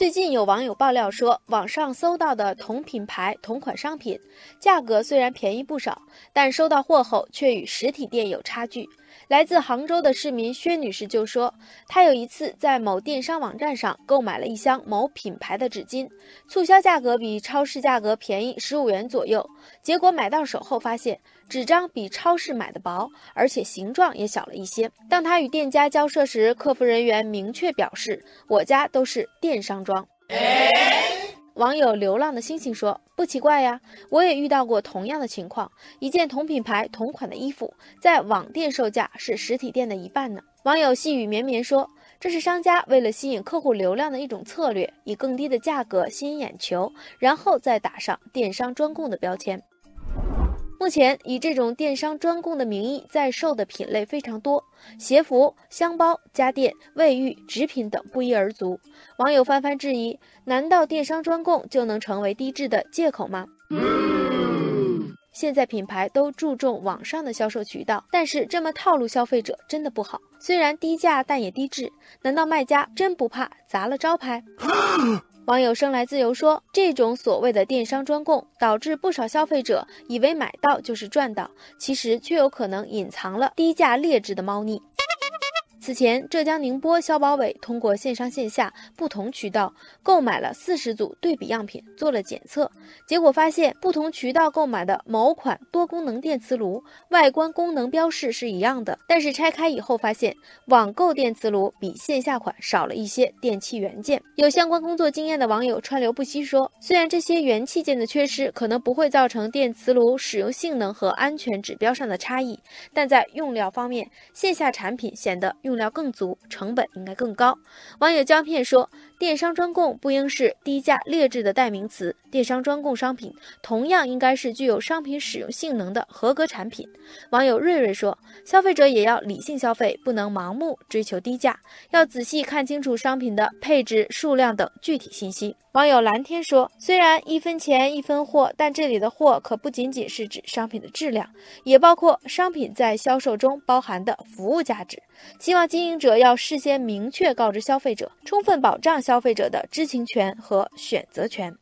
最近有网友爆料说，网上搜到的同品牌同款商品，价格虽然便宜不少，但收到货后却与实体店有差距。来自杭州的市民薛女士就说，她有一次在某电商网站上购买了一箱某品牌的纸巾，促销价格比超市价格便宜十五元左右。结果买到手后发现，纸张比超市买的薄，而且形状也小了一些。当她与店家交涉时，客服人员明确表示，我家都是电商装。网友流浪的星星说：“不奇怪呀，我也遇到过同样的情况。一件同品牌同款的衣服，在网店售价是实体店的一半呢。”网友细雨绵绵说：“这是商家为了吸引客户流量的一种策略，以更低的价格吸引眼球，然后再打上电商专供的标签。”目前以这种电商专供的名义在售的品类非常多，鞋服、箱包、家电、卫浴、纸品等不一而足。网友纷纷质疑：难道电商专供就能成为低质的借口吗？现在品牌都注重网上的销售渠道，但是这么套路消费者真的不好。虽然低价，但也低质。难道卖家真不怕砸了招牌？网友生来自由说，这种所谓的电商专供，导致不少消费者以为买到就是赚到，其实却有可能隐藏了低价劣质的猫腻。此前，浙江宁波消保委通过线上线下不同渠道购买了四十组对比样品，做了检测，结果发现不同渠道购买的某款多功能电磁炉外观功能标示是一样的，但是拆开以后发现网购电磁炉比线下款少了一些电器元件。有相关工作经验的网友川流不息说，虽然这些元器件的缺失可能不会造成电磁炉使用性能和安全指标上的差异，但在用料方面，线下产品显得用。用料更足，成本应该更高。网友胶片说：“电商专供不应是低价劣质的代名词，电商专供商品同样应该是具有商品使用性能的合格产品。”网友瑞瑞说：“消费者也要理性消费，不能盲目追求低价，要仔细看清楚商品的配置、数量等具体信息。”网友蓝天说：“虽然一分钱一分货，但这里的货可不仅仅是指商品的质量，也包括商品在销售中包含的服务价值。希望经营者要事先明确告知消费者，充分保障消费者的知情权和选择权。”